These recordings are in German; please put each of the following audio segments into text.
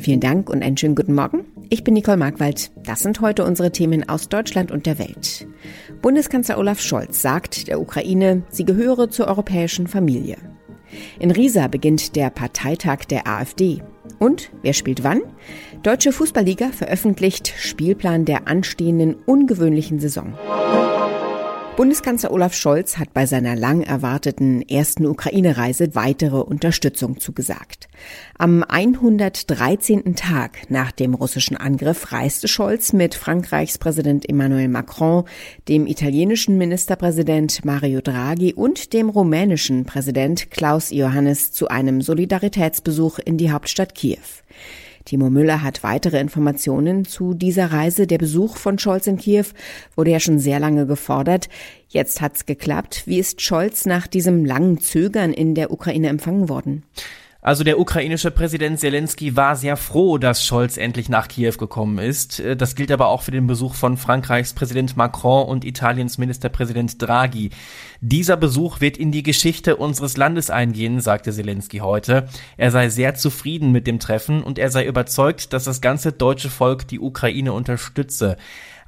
Vielen Dank und einen schönen guten Morgen. Ich bin Nicole Markwald. Das sind heute unsere Themen aus Deutschland und der Welt. Bundeskanzler Olaf Scholz sagt der Ukraine, sie gehöre zur europäischen Familie. In Riesa beginnt der Parteitag der AfD. Und wer spielt wann? Deutsche Fußballliga veröffentlicht Spielplan der anstehenden ungewöhnlichen Saison. Bundeskanzler Olaf Scholz hat bei seiner lang erwarteten ersten Ukraine-Reise weitere Unterstützung zugesagt. Am 113. Tag nach dem russischen Angriff reiste Scholz mit Frankreichs Präsident Emmanuel Macron, dem italienischen Ministerpräsident Mario Draghi und dem rumänischen Präsident Klaus Iohannis zu einem Solidaritätsbesuch in die Hauptstadt Kiew. Timo Müller hat weitere Informationen zu dieser Reise. Der Besuch von Scholz in Kiew wurde ja schon sehr lange gefordert. Jetzt hat's geklappt. Wie ist Scholz nach diesem langen Zögern in der Ukraine empfangen worden? Also der ukrainische Präsident Zelensky war sehr froh, dass Scholz endlich nach Kiew gekommen ist. Das gilt aber auch für den Besuch von Frankreichs Präsident Macron und Italiens Ministerpräsident Draghi. Dieser Besuch wird in die Geschichte unseres Landes eingehen, sagte Zelensky heute. Er sei sehr zufrieden mit dem Treffen und er sei überzeugt, dass das ganze deutsche Volk die Ukraine unterstütze.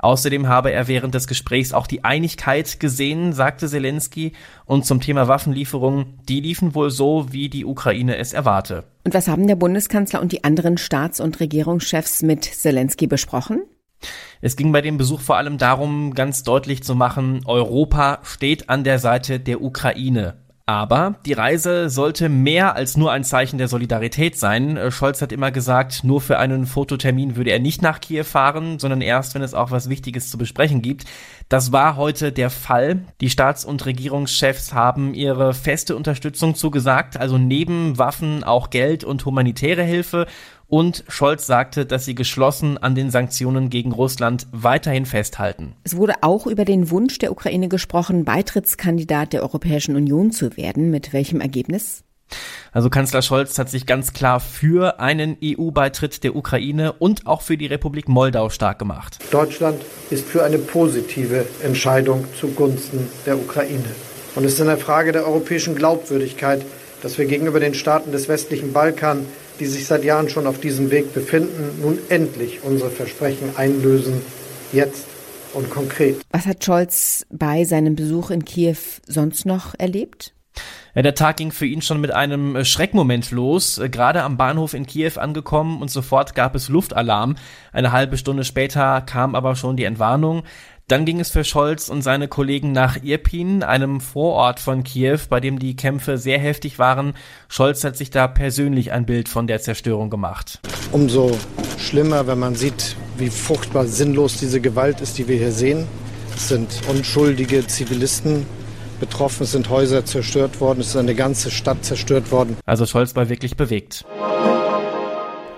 Außerdem habe er während des Gesprächs auch die Einigkeit gesehen, sagte Zelensky. Und zum Thema Waffenlieferungen, die liefen wohl so, wie die Ukraine es erwarte. Und was haben der Bundeskanzler und die anderen Staats- und Regierungschefs mit Zelensky besprochen? Es ging bei dem Besuch vor allem darum, ganz deutlich zu machen, Europa steht an der Seite der Ukraine. Aber die Reise sollte mehr als nur ein Zeichen der Solidarität sein. Äh, Scholz hat immer gesagt, nur für einen Fototermin würde er nicht nach Kiew fahren, sondern erst, wenn es auch was Wichtiges zu besprechen gibt. Das war heute der Fall. Die Staats- und Regierungschefs haben ihre feste Unterstützung zugesagt, also neben Waffen auch Geld und humanitäre Hilfe. Und Scholz sagte, dass sie geschlossen an den Sanktionen gegen Russland weiterhin festhalten. Es wurde auch über den Wunsch der Ukraine gesprochen, Beitrittskandidat der Europäischen Union zu werden. Mit welchem Ergebnis? Also Kanzler Scholz hat sich ganz klar für einen EU-Beitritt der Ukraine und auch für die Republik Moldau stark gemacht. Deutschland ist für eine positive Entscheidung zugunsten der Ukraine. Und es ist eine Frage der europäischen Glaubwürdigkeit, dass wir gegenüber den Staaten des westlichen Balkan die sich seit Jahren schon auf diesem Weg befinden, nun endlich unsere Versprechen einlösen, jetzt und konkret. Was hat Scholz bei seinem Besuch in Kiew sonst noch erlebt? Ja, der Tag ging für ihn schon mit einem äh, Schreckmoment los. Äh, gerade am Bahnhof in Kiew angekommen und sofort gab es Luftalarm. Eine halbe Stunde später kam aber schon die Entwarnung. Dann ging es für Scholz und seine Kollegen nach Irpin, einem Vorort von Kiew, bei dem die Kämpfe sehr heftig waren. Scholz hat sich da persönlich ein Bild von der Zerstörung gemacht. Umso schlimmer, wenn man sieht, wie furchtbar sinnlos diese Gewalt ist, die wir hier sehen. Es sind unschuldige Zivilisten betroffen, es sind Häuser zerstört worden, es ist eine ganze Stadt zerstört worden. Also Scholz war wirklich bewegt.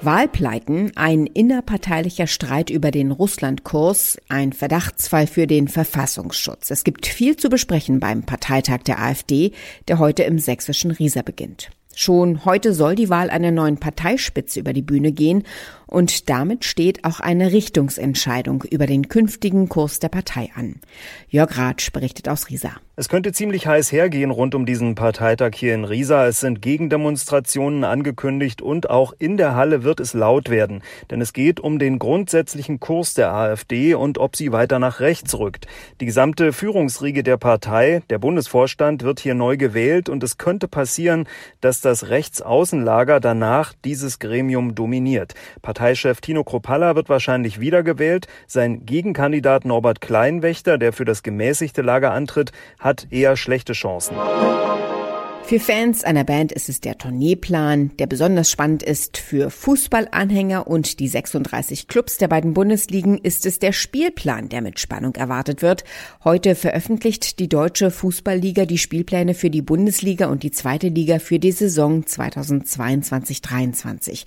Wahlpleiten, ein innerparteilicher Streit über den Russlandkurs, ein Verdachtsfall für den Verfassungsschutz. Es gibt viel zu besprechen beim Parteitag der AfD, der heute im sächsischen Riesa beginnt. Schon heute soll die Wahl einer neuen Parteispitze über die Bühne gehen und damit steht auch eine Richtungsentscheidung über den künftigen Kurs der Partei an. Jörg Ratsch berichtet aus Riesa. Es könnte ziemlich heiß hergehen rund um diesen Parteitag hier in Riesa. Es sind Gegendemonstrationen angekündigt und auch in der Halle wird es laut werden. Denn es geht um den grundsätzlichen Kurs der AfD und ob sie weiter nach rechts rückt. Die gesamte Führungsriege der Partei, der Bundesvorstand, wird hier neu gewählt und es könnte passieren, dass das Rechtsaußenlager danach dieses Gremium dominiert. Parteichef Tino Kropalla wird wahrscheinlich wiedergewählt. Sein Gegenkandidat Norbert Kleinwächter, der für das gemäßigte Lager antritt, hat eher schlechte Chancen. Für Fans einer Band ist es der Tourneeplan, der besonders spannend ist. Für Fußballanhänger und die 36 Clubs der beiden Bundesligen ist es der Spielplan, der mit Spannung erwartet wird. Heute veröffentlicht die Deutsche Fußballliga die Spielpläne für die Bundesliga und die zweite Liga für die Saison 2022-23.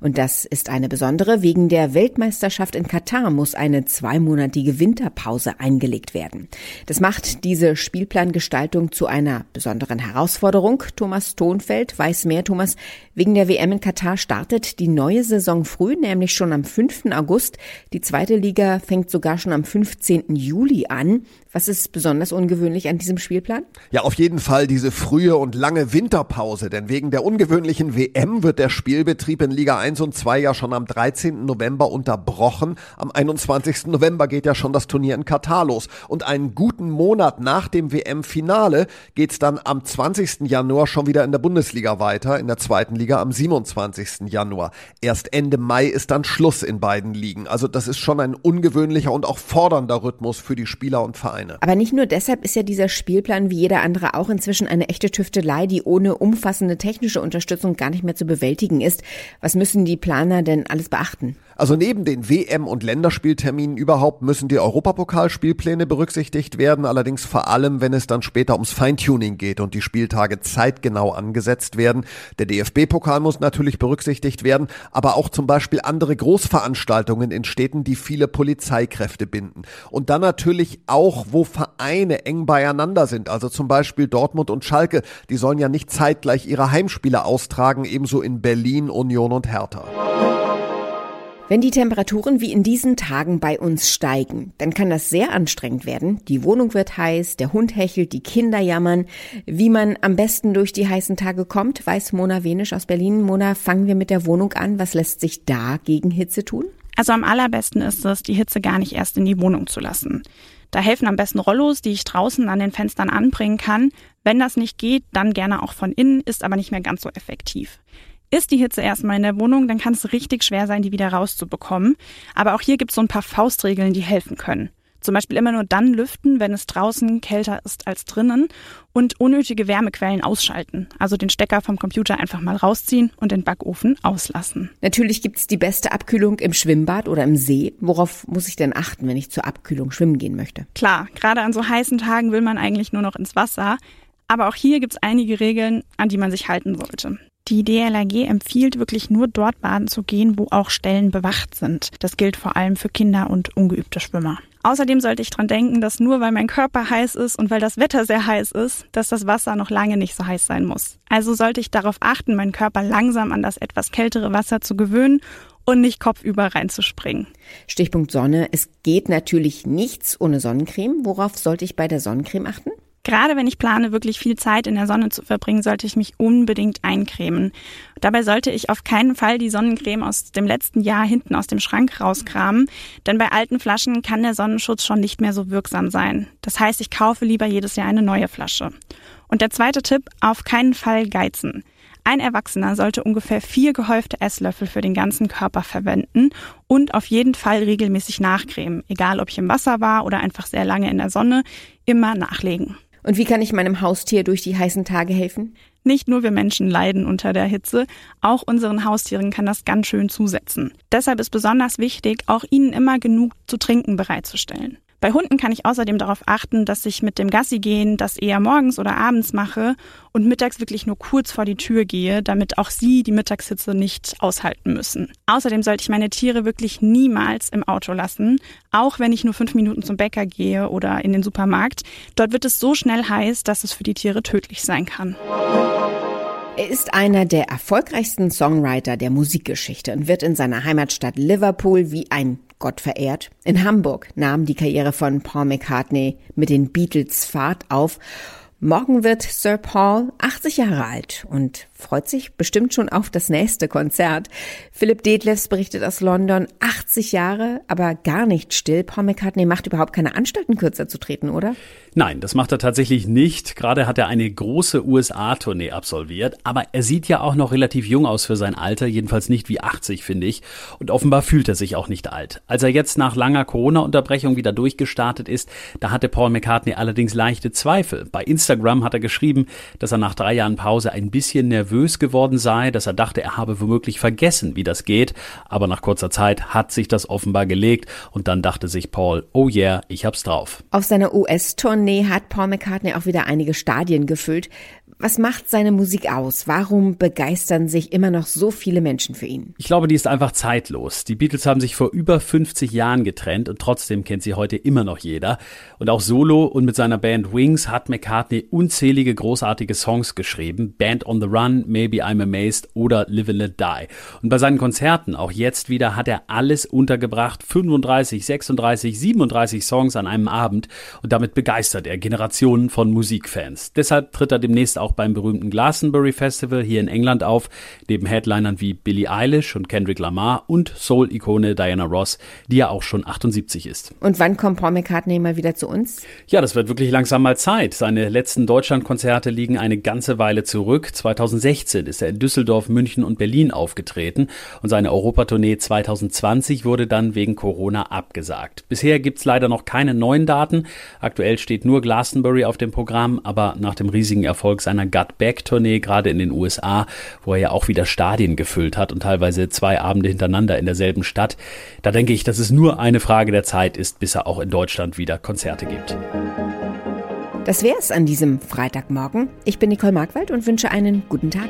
Und das ist eine besondere. Wegen der Weltmeisterschaft in Katar muss eine zweimonatige Winterpause eingelegt werden. Das macht diese Spielplangestaltung zu einer besonderen Herausforderung. Strunk. Thomas Thonfeld weiß mehr. Thomas, wegen der WM in Katar startet die neue Saison früh, nämlich schon am 5. August. Die zweite Liga fängt sogar schon am 15. Juli an. Was ist besonders ungewöhnlich an diesem Spielplan? Ja, auf jeden Fall diese frühe und lange Winterpause, denn wegen der ungewöhnlichen WM wird der Spielbetrieb in Liga 1 und 2 ja schon am 13. November unterbrochen. Am 21. November geht ja schon das Turnier in Katar los und einen guten Monat nach dem WM-Finale geht's dann am 20. Januar schon wieder in der Bundesliga weiter, in der zweiten Liga am 27. Januar. Erst Ende Mai ist dann Schluss in beiden Ligen. Also das ist schon ein ungewöhnlicher und auch fordernder Rhythmus für die Spieler und Vereine. Aber nicht nur deshalb ist ja dieser Spielplan wie jeder andere auch inzwischen eine echte Tüftelei, die ohne umfassende technische Unterstützung gar nicht mehr zu bewältigen ist. Was müssen die Planer denn alles beachten? Also neben den WM- und Länderspielterminen überhaupt müssen die Europapokalspielpläne berücksichtigt werden, allerdings vor allem, wenn es dann später ums Feintuning geht und die Spieltage zeitgenau angesetzt werden. Der DFB-Pokal muss natürlich berücksichtigt werden, aber auch zum Beispiel andere Großveranstaltungen in Städten, die viele Polizeikräfte binden. Und dann natürlich auch, wo Vereine eng beieinander sind, also zum Beispiel Dortmund und Schalke, die sollen ja nicht zeitgleich ihre Heimspiele austragen, ebenso in Berlin, Union und Hertha. Wenn die Temperaturen wie in diesen Tagen bei uns steigen, dann kann das sehr anstrengend werden. Die Wohnung wird heiß, der Hund hechelt, die Kinder jammern. Wie man am besten durch die heißen Tage kommt, weiß Mona Wenisch aus Berlin. Mona, fangen wir mit der Wohnung an. Was lässt sich da gegen Hitze tun? Also am allerbesten ist es, die Hitze gar nicht erst in die Wohnung zu lassen. Da helfen am besten Rollos, die ich draußen an den Fenstern anbringen kann. Wenn das nicht geht, dann gerne auch von innen, ist aber nicht mehr ganz so effektiv. Ist die Hitze erstmal in der Wohnung, dann kann es richtig schwer sein, die wieder rauszubekommen. Aber auch hier gibt es so ein paar Faustregeln, die helfen können. Zum Beispiel immer nur dann lüften, wenn es draußen kälter ist als drinnen und unnötige Wärmequellen ausschalten. Also den Stecker vom Computer einfach mal rausziehen und den Backofen auslassen. Natürlich gibt es die beste Abkühlung im Schwimmbad oder im See. Worauf muss ich denn achten, wenn ich zur Abkühlung schwimmen gehen möchte? Klar, gerade an so heißen Tagen will man eigentlich nur noch ins Wasser. Aber auch hier gibt es einige Regeln, an die man sich halten sollte. Die DLRG empfiehlt wirklich nur dort baden zu gehen, wo auch Stellen bewacht sind. Das gilt vor allem für Kinder und ungeübte Schwimmer. Außerdem sollte ich dran denken, dass nur weil mein Körper heiß ist und weil das Wetter sehr heiß ist, dass das Wasser noch lange nicht so heiß sein muss. Also sollte ich darauf achten, meinen Körper langsam an das etwas kältere Wasser zu gewöhnen und nicht kopfüber reinzuspringen. Stichpunkt Sonne. Es geht natürlich nichts ohne Sonnencreme. Worauf sollte ich bei der Sonnencreme achten? Gerade wenn ich plane, wirklich viel Zeit in der Sonne zu verbringen, sollte ich mich unbedingt eincremen. Dabei sollte ich auf keinen Fall die Sonnencreme aus dem letzten Jahr hinten aus dem Schrank rauskramen, denn bei alten Flaschen kann der Sonnenschutz schon nicht mehr so wirksam sein. Das heißt, ich kaufe lieber jedes Jahr eine neue Flasche. Und der zweite Tipp, auf keinen Fall geizen. Ein Erwachsener sollte ungefähr vier gehäufte Esslöffel für den ganzen Körper verwenden und auf jeden Fall regelmäßig nachcremen, egal ob ich im Wasser war oder einfach sehr lange in der Sonne, immer nachlegen. Und wie kann ich meinem Haustier durch die heißen Tage helfen? Nicht nur wir Menschen leiden unter der Hitze, auch unseren Haustieren kann das ganz schön zusetzen. Deshalb ist besonders wichtig, auch ihnen immer genug zu trinken bereitzustellen. Bei Hunden kann ich außerdem darauf achten, dass ich mit dem Gassi gehen das eher morgens oder abends mache und mittags wirklich nur kurz vor die Tür gehe, damit auch sie die Mittagshitze nicht aushalten müssen. Außerdem sollte ich meine Tiere wirklich niemals im Auto lassen, auch wenn ich nur fünf Minuten zum Bäcker gehe oder in den Supermarkt. Dort wird es so schnell heiß, dass es für die Tiere tödlich sein kann. Er ist einer der erfolgreichsten Songwriter der Musikgeschichte und wird in seiner Heimatstadt Liverpool wie ein Gott verehrt. In Hamburg nahm die Karriere von Paul McCartney mit den Beatles Fahrt auf. Morgen wird Sir Paul 80 Jahre alt und freut sich bestimmt schon auf das nächste Konzert. Philipp Detlefs berichtet aus London, 80 Jahre, aber gar nicht still. Paul McCartney macht überhaupt keine Anstalten, kürzer zu treten, oder? Nein, das macht er tatsächlich nicht. Gerade hat er eine große USA-Tournee absolviert, aber er sieht ja auch noch relativ jung aus für sein Alter, jedenfalls nicht wie 80, finde ich. Und offenbar fühlt er sich auch nicht alt. Als er jetzt nach langer Corona-Unterbrechung wieder durchgestartet ist, da hatte Paul McCartney allerdings leichte Zweifel. Bei Instagram hat er geschrieben, dass er nach drei Jahren Pause ein bisschen nervös nervös geworden sei, dass er dachte, er habe womöglich vergessen, wie das geht. Aber nach kurzer Zeit hat sich das offenbar gelegt und dann dachte sich Paul, oh yeah, ich hab's drauf. Auf seiner US-Tournee hat Paul McCartney auch wieder einige Stadien gefüllt. Was macht seine Musik aus? Warum begeistern sich immer noch so viele Menschen für ihn? Ich glaube, die ist einfach zeitlos. Die Beatles haben sich vor über 50 Jahren getrennt und trotzdem kennt sie heute immer noch jeder. Und auch solo und mit seiner Band Wings hat McCartney unzählige großartige Songs geschrieben. Band on the Run, Maybe I'm Amazed oder Live and Let Die. Und bei seinen Konzerten, auch jetzt wieder, hat er alles untergebracht. 35, 36, 37 Songs an einem Abend. Und damit begeistert er Generationen von Musikfans. Deshalb tritt er demnächst auch auch beim berühmten Glastonbury Festival hier in England auf, neben Headlinern wie Billie Eilish und Kendrick Lamar und Soul-Ikone Diana Ross, die ja auch schon 78 ist. Und wann kommt Paul McCartney mal wieder zu uns? Ja, das wird wirklich langsam mal Zeit. Seine letzten Deutschlandkonzerte liegen eine ganze Weile zurück. 2016 ist er in Düsseldorf, München und Berlin aufgetreten und seine Europatournee 2020 wurde dann wegen Corona abgesagt. Bisher gibt es leider noch keine neuen Daten. Aktuell steht nur Glastonbury auf dem Programm, aber nach dem riesigen Erfolg seiner seiner Gut Back Tournee, gerade in den USA, wo er ja auch wieder Stadien gefüllt hat und teilweise zwei Abende hintereinander in derselben Stadt. Da denke ich, dass es nur eine Frage der Zeit ist, bis er auch in Deutschland wieder Konzerte gibt. Das wäre es an diesem Freitagmorgen. Ich bin Nicole Markwald und wünsche einen guten Tag.